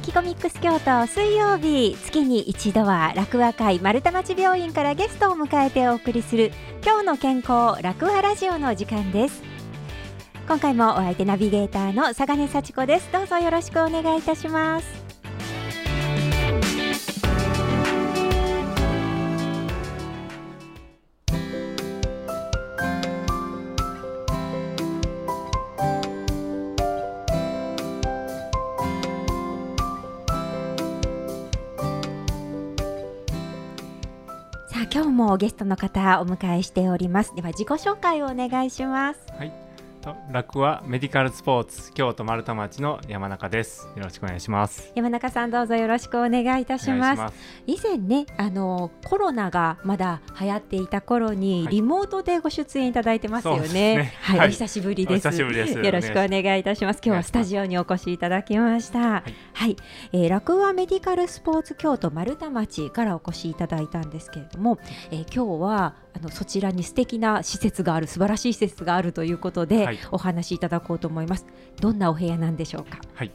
ラキコミックス京都水曜日月に一度は楽和会丸太町病院からゲストを迎えてお送りする今日の健康楽和ラジオの時間です。今回もお相手ナビゲーターの佐賀根幸子です。どうぞよろしくお願いいたします。今日もゲストの方お迎えしておりますでは自己紹介をお願いしますはい。と楽はメディカルスポーツ京都丸太町の山中です。よろしくお願いします。山中さんどうぞよろしくお願いいたします。以前ねあのコロナがまだ流行っていた頃に、はい。リモートでご出演いただいてますよね。ね。はい、はい。お久しぶりです。よろしくお願いいたします。今日はスタジオにお越しいただきました。はい。い、えー、楽和メディカルスポーツ京都丸太町からお越しいただいたんですけれども、えー今日はあのそちらに素敵な施設がある素晴らしい施設があるということで、はい。お話しいただこうと思います。どんなお部屋なんでしょうか？はい。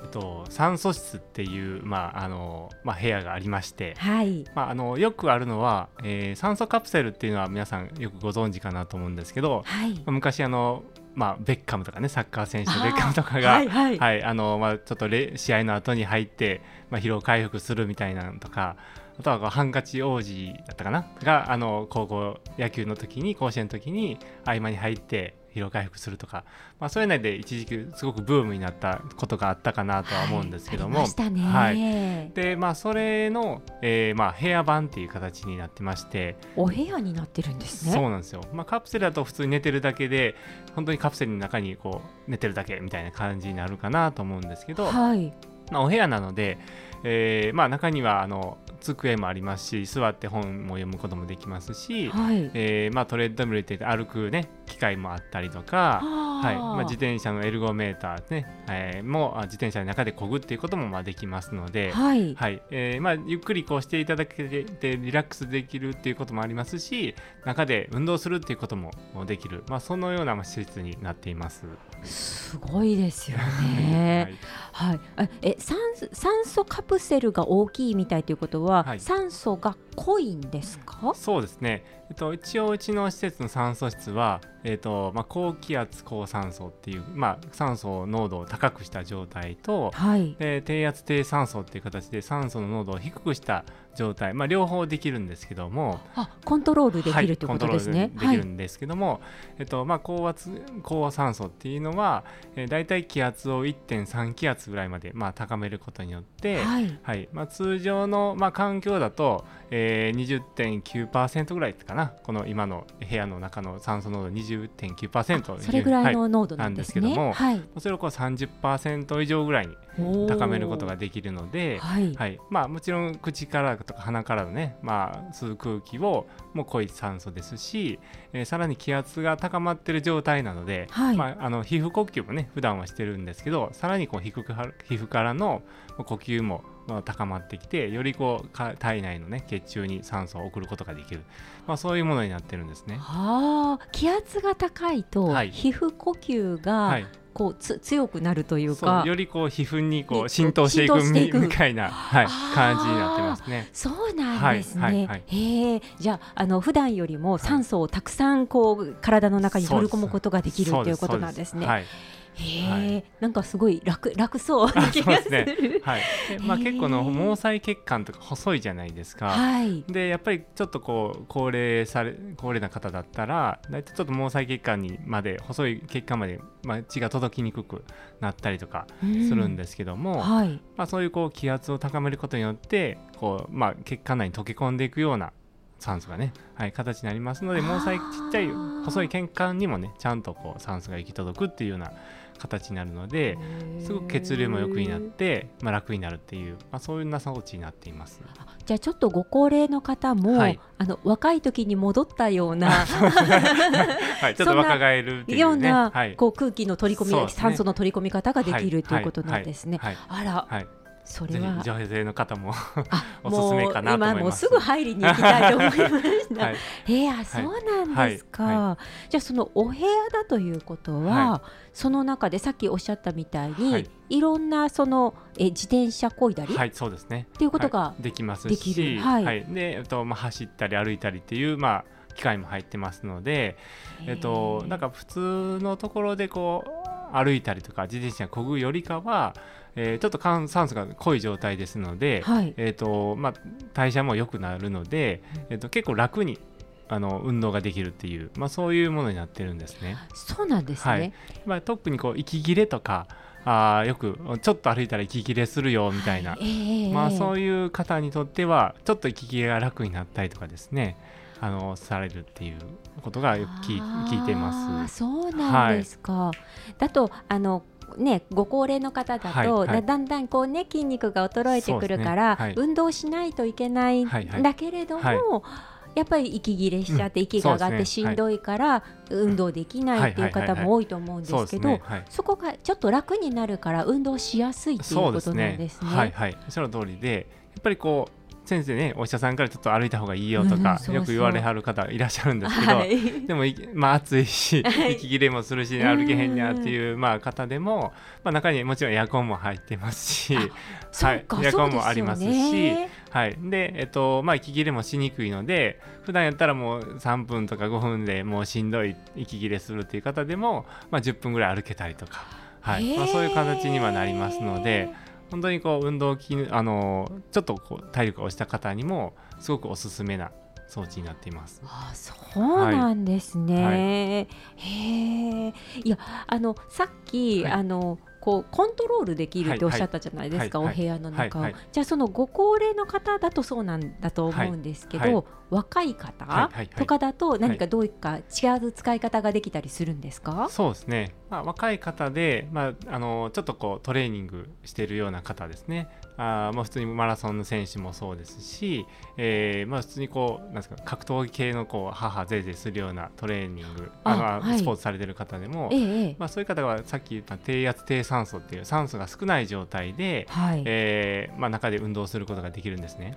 えっと酸素室っていうまああのまあ部屋がありまして。はい。まあ、あのよくあるのは、えー酸素カプセルっていうのは皆さんよくご存知かなと思うんですけどはい。昔あの、まあ、ベッカムとかねサッカー選手のベッカムとかが、はいはい。はい、あの、まあ、ちょっとれ試合の後に入って、まあ、疲労回復するみたいなのとか、あとはハンカチ王子だったかな？が、あの、高校野球の時に、甲子園の時に合間に入って疲労回復するとか、まあ、そういうので一時期すごくブームになったことがあったかなとは思うんですけども、で、まあ、それの、えーまあ、部屋版っていう形になってまして、お部屋になってるんですね。そうなんですよ、まあ、カプセルだと普通に寝てるだけで本当にカプセルの中にこう寝てるだけみたいな感じになるかなと思うんですけど、はい。まあ、お部屋なので、えーまあ、中にはあの机もありますし座って本も読むこともできますし、はい。えーまあ、トレッドミルって歩く、ね、機械もあったりとか、はいまあ、自転車のエルゴメーター、ねえーもあ自転車の中で漕ぐっていうこともまあできますので。はい。はいえーまあ、ゆっくりこうしていただけてリラックスできるっていうこともありますし中で運動するっていうこともできる、まあ、そのようなまあ施設になっています。すごいですよね。はい。あえ酸酸素カプセルが大きいみたいということは、はい酸素が濃いんですか？そうですね、えっと、一応うちの施設の酸素室は、えっとまあ、高気圧高酸素っていう、まあ、酸素濃度を高くした状態とはい。で低圧低酸素っていう形で酸素の濃度を低くした状態、まあ、両方できるんですけどもあ、コントロールできるということですね。はい、コントロールできるんですけども、えっとまあ、高圧高酸素っていうのは、えー、大体気圧を1.3気圧ぐらいまで、まあ、高めることによって、はい。はいまあ、通常の、まあ、環境だと、えー、20.9%ぐらいかなこの今の部屋の中の酸素濃度20.9%それぐらいはの濃度ななんんですすね。でけどもはい。それをこう30%以上ぐらいに高めることができるので、はい。はいまあ、もちろん口からとか鼻からのね、まあ、吸う空気をもう濃い酸素ですし、えーさらに気圧が高まっている状態なので、はい。まあ、あの皮膚呼吸もね普段はしてるんですけどさらにこう皮膚か皮膚からの呼吸もまあ高まってきてよりこうか体内のね血中に酸素を送ることができる、まあ、そういうものになってるんですね。ああ、気圧が高いと、はい。皮膚呼吸が、はい、こうつ強くなるというそかうよりこう皮膚にこにう浸透していくみみたいな、はい感じになってますね。そうなんですね。はいはいはい。へえ、じゃああの普段よりも酸素をたくさんこう体の中に取り込むことができるということなんですね。はいへえ、なんかすごい楽楽そうな気がすそうでる。はいでまあ、結構の毛細血管とか細いじゃないですか。はい。でやっぱりちょっとこう高齢され高齢な方だったら大体ちょっと毛細血管にまで細い血管まで、まあ、血が届きにくくなったりとかするんですけども、はい。まあ、そういうこう気圧を高めることによってこう、まあ、血管内に溶け込んでいくような酸素がね、はい、形になりますので毛細ちっちゃい細い血管にもねちゃんとこう酸素が行き届くっていうような形になるのですごく血流も良くになって、まあ、楽になるっていう、まあ、そういうな装置になっています。じゃあちょっとご高齢の方も、はい。あの若い時に戻ったようなはい、ちょっと若返るね、ような、はい、こう空気の取り込み、ね。酸素の取り込み方ができる、はいということなんですね。はい、あら、はい、それは。女性の方もあ おすすめかなと思います。もう今もうすぐ入りに行きたいと思いました。はい、えー、あそうなんですか、はじゃあそのお部屋だということは、はその中でさっきおっしゃったみたいに、はい。い、ろんなそのえ自転車こいだり、はい、そうですね。っていうことがはい。できますできし、る。はい。で、えっとまあ走ったり歩いたりっていうまあ機械も入ってますので、えっとなんか普通のところでこう歩いたりとか自転車こぐよりかは、えーちょっと酸酸素が濃い状態ですので、はい。えっとまあ代謝も良くなるので、えっと結構楽にあの運動ができるっていうまあそういうものになってるんですね。そうなんですね、はい。まあ特にこう息切れとか。あーよくちょっと歩いたら息切れするよみたいな、えーまあそういいう方にとってはちょっと息切れが楽になったりとかですね。あのされるっていうことがよく聞いています。そうなんですか、だとあのね、ご高齢の方だと、はいはい。だだんだんこう、ね、筋肉が衰えてくるから、ね。はい。運動しないといけないんはいはいだけれども、はいやっぱり息切れしちゃって、息が上がってしんどいから、運動できないっていう方も多いと思うんですけど、ね。はい、そこがちょっと楽になるから運動しやすいっていうことなんですね。はいはい。その通りでやっぱりこう先生ねお医者さんからちょっと歩いた方がいいよとか、よく言われはる方いらっしゃるんですけど、はい。でもいまあ暑いし はい。息切れもするし歩けへんにゃっていうまあ方でも、まあ、中にもちろんエアコンも入ってますし、はい、エアコンもありますし。ね。はい、で、えっとまあ、息切れもしにくいので普段やったらもう3分とか5分でもうしんどい息切れするっていう方でも、まあ、10分ぐらい歩けたりとか、はい。まあ、そういう形にはなりますので本当にこう運動機能あのちょっとこう体力が落ちた方にもすごくおすすめな装置になっています。あそうなんですね。へえ。いやあのさっき、はいあのこうコントロールできるっておっしゃったじゃないですか、お部屋の中を、じゃあそのご高齢の方だとそうなんだと思うんですけど、若い方とかだと何かどういった違う使い方ができたりするんですか？そうですね、まあ、若い方で、まあ、あのちょっとこうトレーニングしているような方ですねあーまあ普通にマラソンの選手もそうですし、えーまあ、普通にこうなんですか格闘技系のこう母ぜいぜいするようなトレーニングあはいスポーツされてる方でも、ええええまあ、そういう方はさっき言った低圧低酸素っていう酸素が少ない状態で、はい。えーまあ、中で運動することができるんですね。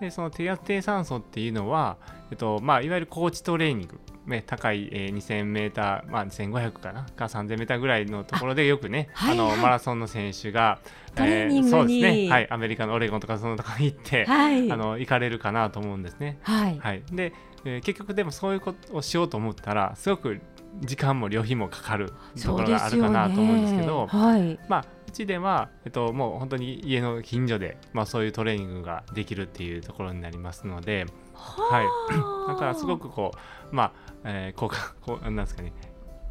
でその低圧低酸素っていうのは、えっとまあ、いわゆる高地トレーニング、ね、高い、えー、2000メーター、まあ、2500かな？か3000メーターぐらいのところでよくねあ、のマラソンの選手が、トレーニングにそうですね、はい、アメリカのオレゴンとかそのところに行って、はい。あの行かれるかなと思うんですね。はい。はい、で、えー結局でもそういうことをしようと思ったらすごく時間も旅費もかかるところがあるかなと思うんですけど。はい。まあ、うちでは、えっと、もう本当に家の近所で、まあ、そういうトレーニングができるっていうところになりますので、はい、だからすごくこう、まあえー、こうかこうなんですかね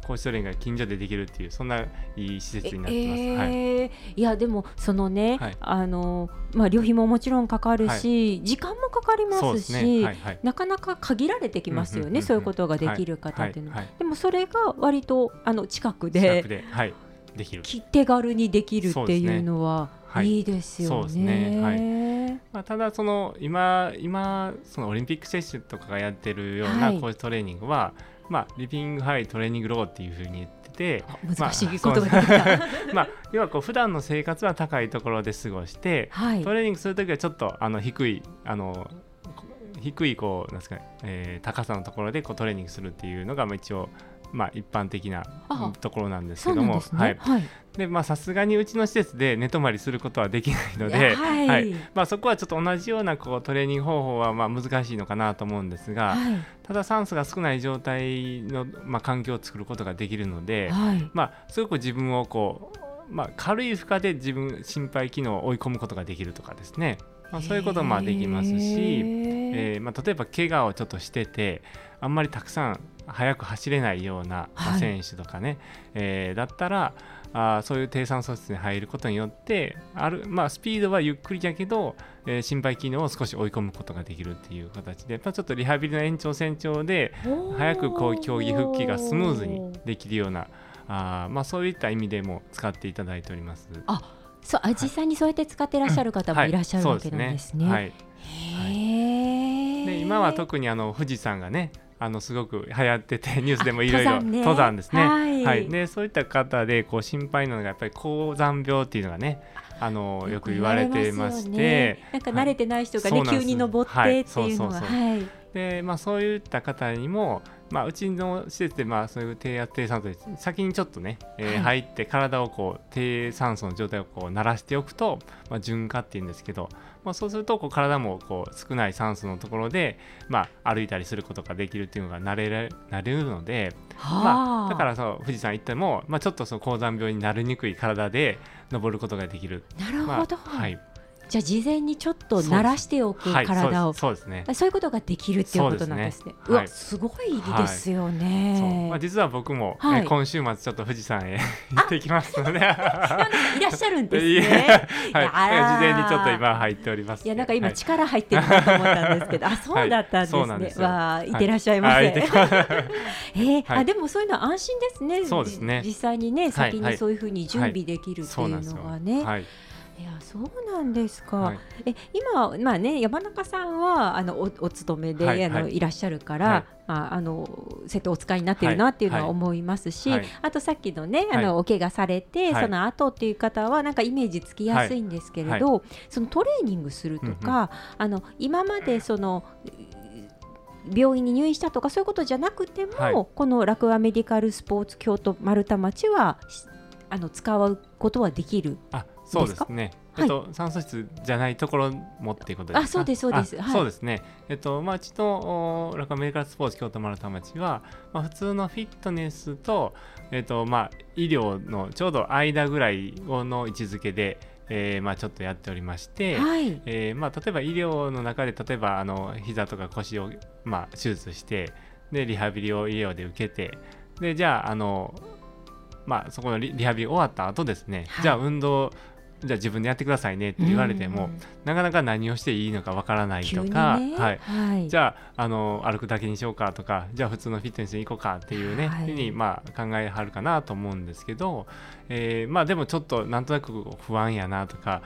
高地トレーニングが近所でできるっていうそんないい施設になってます。はいえー。い。やでもそのね、はい。あのまあ旅費ももちろんかかるし、時間もかかりますすしね。はいはい。なかなか限られてきますよね、うんうんうんうん。そういうことができる方っていうのは、はい。はい。でもそれが割とあの近く近でくで、はい、できる。き手軽にできるっていうのははい。いいですよね。そうですね。はい。まあ、ただその今今そのオリンピック選手とかがやってるようはない高地トレーニングは、まあ、リビングハイトレーニングローっていうふうに言ってて、あ難しいまあ言葉が出た。まあ、要はこう普段の生活は高いところで過ごして、はい。トレーニングするときはちょっとあの低いあのこ低いこうなんですか、えー高さのところでこうトレーニングするっていうのがまあ一応まあ一般的なところなんですそけども、さすがにうちの施設で寝泊まりすることはできないので、はい。はい。まあそこはちょっと同じようなこうトレーニング方法はまあ難しいのかなと思うんですが、はい。ただ酸素が少ない状態のまあ環境を作ることができるので、はい。まあ、すごく自分をこう、まあ、軽い負荷で自分心肺機能を追い込むことができるとかですね、まあ、そういうこともまあできますし、えーまあ、例えば怪我をちょっとしててあんまりたくさん速く走れないような、選手とかね、えーだったらあーそういう低酸素室に入ることによってある、まあ、スピードはゆっくりだけど、えー心肺機能を少し追い込むことができるっていう形で、まあ、ちょっとリハビリの延長線上で早くこう競技復帰がスムーズにできるようなあー、まあ、そういった意味でも使っていただいております。そうあ実際にそうやって使ってらっしゃる方もい。らっしゃるわけなんですね。はい。で今は特にあの富士山がねあのすごく流行ってて ニュースでもいろいろあ登山ですね。はい。でそういった方でこう心配なのがやっぱり高山病っていうのがね、あのよく言われてまして、なんか慣れてない人がね、急に登ってっていうのは、はい、でまあそういった方にもまあ、うちの施設でまあそういう低圧低酸素で先にちょっとね、えー、入って体をこう低酸素の状態をこう慣らしておくと、まあ、循化っていうんですけど、まあ、そうするとこう体もこう少ない酸素のところで、まあ、歩いたりすることができるっていうのが慣れ慣れるので、まあ、だからそう富士山行っても、まあ、ちょっとその高山病になりにくい体で登ることができる。なるほど、まあ、はいじゃあ事前にちょっと慣らしておく体を、そうです。ね。そういうことができるっていうことなんですね。うわすごいですよね。まあ実は僕も、ね今週末ちょっと富士山へ行ってきますので、いらっしゃるんですね。はい、事前にちょっと今入っております。いやなんか今力入ってるなと思ったんですけど、あそうだったんですね。わあいってらっしゃいませ。えあでもそういうのは安心ですね。そうですね。実際にね先にそういうふうに準備できるっていうのはね。はいいやそうなんですか、はい、え今、まあね、山中さんはあのおお勤めで、はい、あの、はい、いらっしゃるから、まあ、あの瀬戸お使いになってるなっていうのは思いますし、あとさっきのねあの、お怪我されて、その後っていう方はなんかイメージつきやすいんですけれど、そのトレーニングするとか、あの今までその病院に入院したとかそういうことじゃなくても、このラクアメディカルスポーツ京都丸太町はあの使うことはできるあそうですね。えっと、酸素室じゃないところもっていうことですか？あ、そうです、そうです。はい、そうですね。えっと、まあ、うちのラカメーカースポーツ京都丸太町は、まあ、普通のフィットネスと、えっと、まあ、医療のちょうど間ぐらいの位置づけで、えーまあ、ちょっとやっておりまして、はいえーまあ、例えば医療の中で例えばあの膝とか腰を、まあ、手術してでリハビリを医療で受けてでじゃああの、まあ、そこのリハビリ終わった後ですね、はい、じゃあ運動じゃあ自分でやってくださいねって言われても、なかなか何をしていいのかわからないとか、ね、はい、はい、じゃああの歩くだけにしようかとかじゃあ普通のフィットネスに行こうかっていうね、はい、ふうにまあ考えはるかなと思うんですけど、えー、まあでもちょっとなんとなく不安やなとか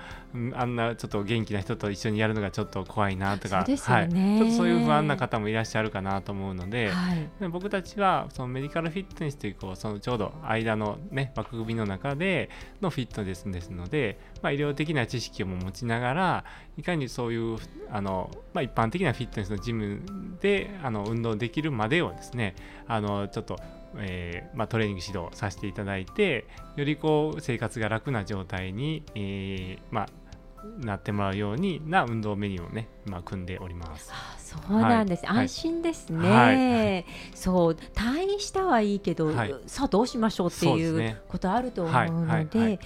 あんなちょっと元気な人と一緒にやるのがちょっと怖いなとか、ね、はい、ちょっとそういう不安な方もいらっしゃるかなと思うのではい、で僕たちはそのメディカルフィットネスというこうそのちょうど間の、ね、枠組みの中でのフィットネスですので、まあ、医療的な知識を持ちながらいかにそういうあの、まあ、一般的なフィットネスのジムであの運動できるまでをですねあのちょっとえーまあ、トレーニング指導させていただいてよりこう生活が楽な状態に、えーまあ、なってもらうようにな運動メニューをね、まあ、組んでおります。あそうなんです、はい、安心ですね、はい、そう退院したはいいけど、はい、さあどうしましょうっていうことあると思うので、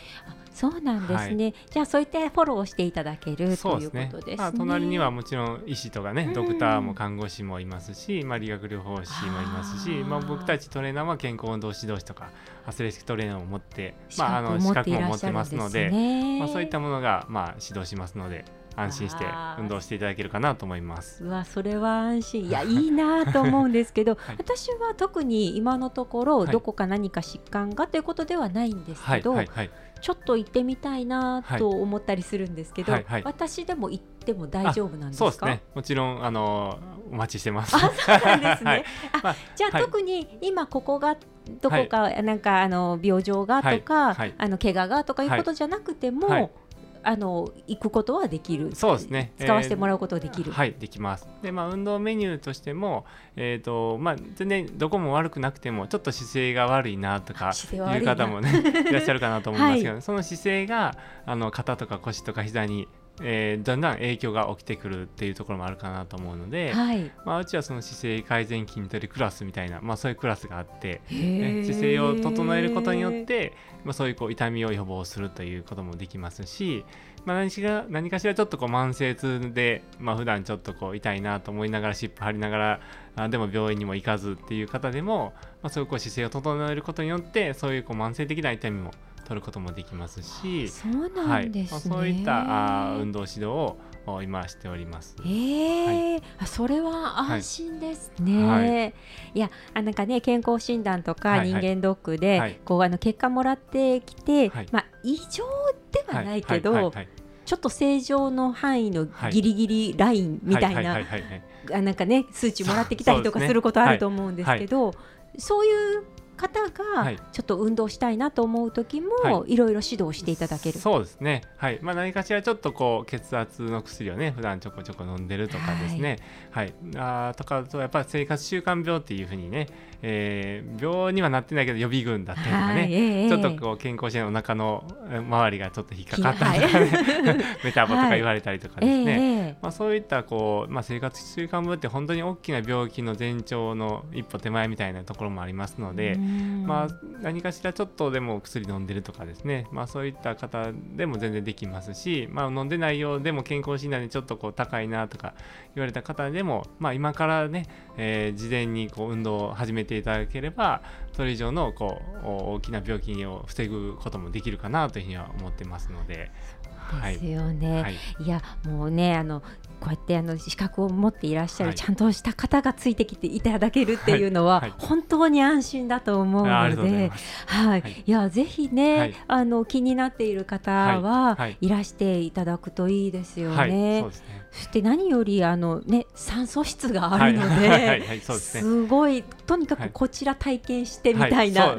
そうなんですね、はい、じゃあそういったフォローをしていただけるということですね。まあ、隣にはもちろん医師とかね、ドクターも看護師もいますし、まあ、理学療法士もいますしまあ、僕たちトレーナーは健康運動指導士とかアスレチックトレーナーを持って、まあ、あの資格も持ってますので、まあ、そういったものが、まあ、指導しますので。安心して運動していただけるかなと思います。うわそれは安心。いやいいなと思うんですけど、はい、私は特に今のところどこか何か疾患がということではないんですけど、はいはい、ちょっと行ってみたいなと思ったりするんですけど、私でも行っても大丈夫なんですか？そうですね。もちろんあのお待ちしてます。あそうなんですね、あじゃあ、特に今ここがどこか、なんかあの病状がとか、あの怪我がとかいうことじゃなくても、あの行くことはできる。そうですね。使わせてもらうことはできる、えー、はいできます。でまあ運動メニューとしてもえっ、ー、とまあ全然どこも悪くなくてもちょっと姿勢が悪いなとかいう方もね いらっしゃるかなと思いますけど、はい、その姿勢があの肩とか腰とか膝にえー、だんだん影響が起きてくるっていうところもあるかなと思うので、はい、まあ、うちはその姿勢改善筋トレクラスみたいな、まあ、そういうクラスがあって、ね、姿勢を整えることによって、まあ、そういうこう痛みを予防するということもできますし、まあ、何しが何かしらちょっとこう慢性痛で、まあ普段ちょっとこう痛いなと思いながら湿布貼りながらあでも病院にも行かずっていう方でも、まあ、そういうこう姿勢を整えることによってそういうこう慢性的な痛みも取ることもできますしそうなんです、ね、はい、そういったあ運動指導を今しております。えー、はい、あそれは安心ですね。はい、い。やあなんかね健康診断とか人間ドックで、はい。はい、こうあの結果もらってきて、はい、まあ異常ではないけど。ちょっと正常の範囲のギリギリラインみたいな、あなんかね数値もらってきたりとかすることあると思うんですけど、そういう方がはい。ちょっと運動したいなと思う時も、、はい。ろいろ指導していただける。そうですね、はい。まあ、何かしらちょっとこう血圧の薬をね普段ちょこちょこ飲んでるとかですね、はい。あーとかあとやっぱり生活習慣病っていうふうにね、えー病にはなってないけど予備軍だったりとかね、はい。ええちょっとこう健康してお腹のえー周りがちょっと引っかかったりとかはね、メタボとか言われたりとかですね、ええまあ、そういったこう、まあ、生活習慣病って本当に大きな病気の前兆の一歩手前みたいなところもありますので、まあ、何かしらちょっとでも薬飲んでるとかですね、まあ、そういった方でも全然できますし、まあ、診んでないようでも健康診断でちょっとこう高いなとか言われた方でも、まあ、今からね、えー事前にこう運動を始めていただければそれ以上のこうお大きな病気を防ぐこともできるかなというふうには思ってますので。はですいよね。はいいやもうねあのこうやってあの資格を持っていらっしゃる、はい。ちゃんとした方がついてきていただけるっていうのは、本当に安心だと思うので。はい、はい。い、やぜひね、はい。あの気になっている方は、はいらしていただくといいですよね。はい、そうですね。そして何よりあのね酸素室があるので、すごいとにかはい。くこちら体験してみたいな。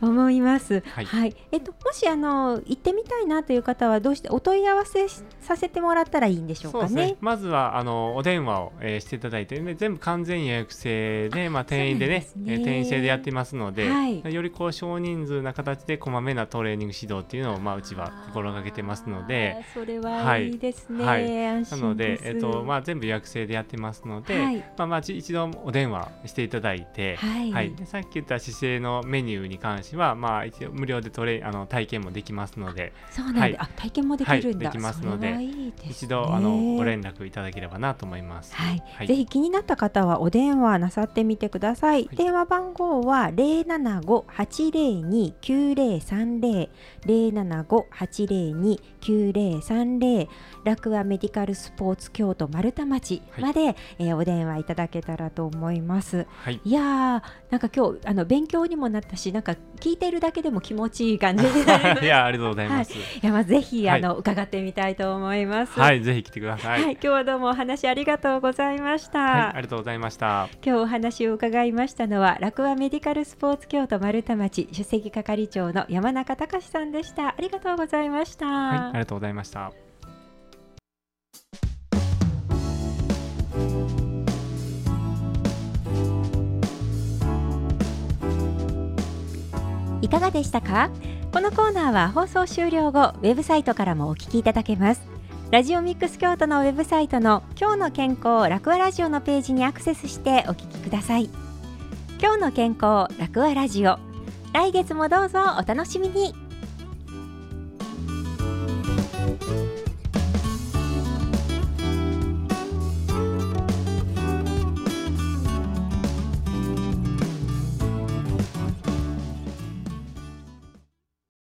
思います。は、はい。いえっともしあの行ってみたいなという方はどうしてお問い合わせしさせてもらったらいいんでしょうかね？ね。。まずはあのお電話を、えーしていただいて、ね、全部完全予約制で、まあ定員でね、ですね。えー定員制でやってますので、はい。よりこう少人数な形でこまめなトレーニング指導っていうのをまあうちは心がけてますので。それはいいですね。はいなので、えっとまあ、全部予約制でやってますので、はい。まあ、まあち一度お電話していただいて、はい。でさっき言った姿勢のメニューに関しては、まあ、一応無料でトレあの体験もできますのでそうなんで、はい。あ体験もできるんだ。はいできますのでね。一度あのご連絡いただければなと思います。はい、はい。ぜひ気になった方はお電話なさってみてください。はい。電話番号は零七五八零二九零三零。零七五八零二九零三零。楽和メディカルスポーツ京都丸太町まで、えーお電話いただけたらと思います。はい、いやーなんか今日あの勉強にもなったしなんか聞いてるだけでも気持ちいい感じ。いやありがとうございます。いやまあぜひ、はいあの伺ってみたいと思います。はい、ぜひ来てください。はい、はい、今日はどうもお話ありがとうございました。ありがとうございました。今日お話を伺いましたのは楽和メディカルスポーツ京都丸太町首席係長の山中隆さんでした。ありがとうございました。はい、ありがとうございました。いかがでしたか？このコーナーは放送終了後ウェブサイトからもお聞きいただけます。ラジオミックス京都のウェブサイトの今日の健康楽和ラジオのページにアクセスしてお聞きください。今日の健康楽和ラジオ。来月もどうぞお楽しみに。